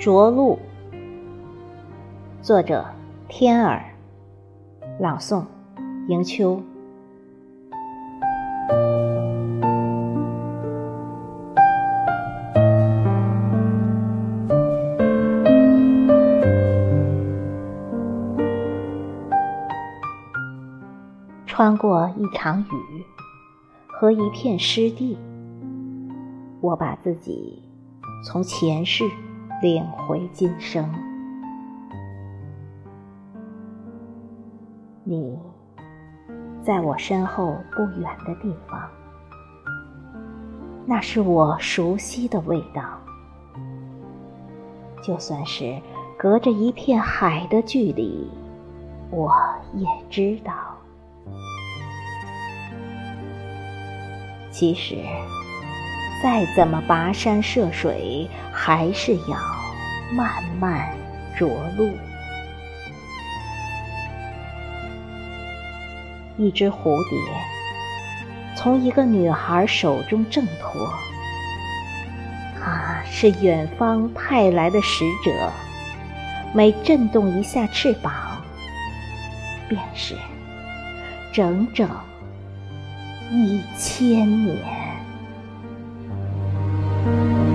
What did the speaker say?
着陆。作者：天儿。朗诵：迎秋。穿过一场雨和一片湿地，我把自己从前世领回今生。你在我身后不远的地方，那是我熟悉的味道。就算是隔着一片海的距离，我也知道。其实，再怎么跋山涉水，还是要慢慢着陆。一只蝴蝶从一个女孩手中挣脱，它是远方派来的使者，每震动一下翅膀，便是整整。一千年。Thank you.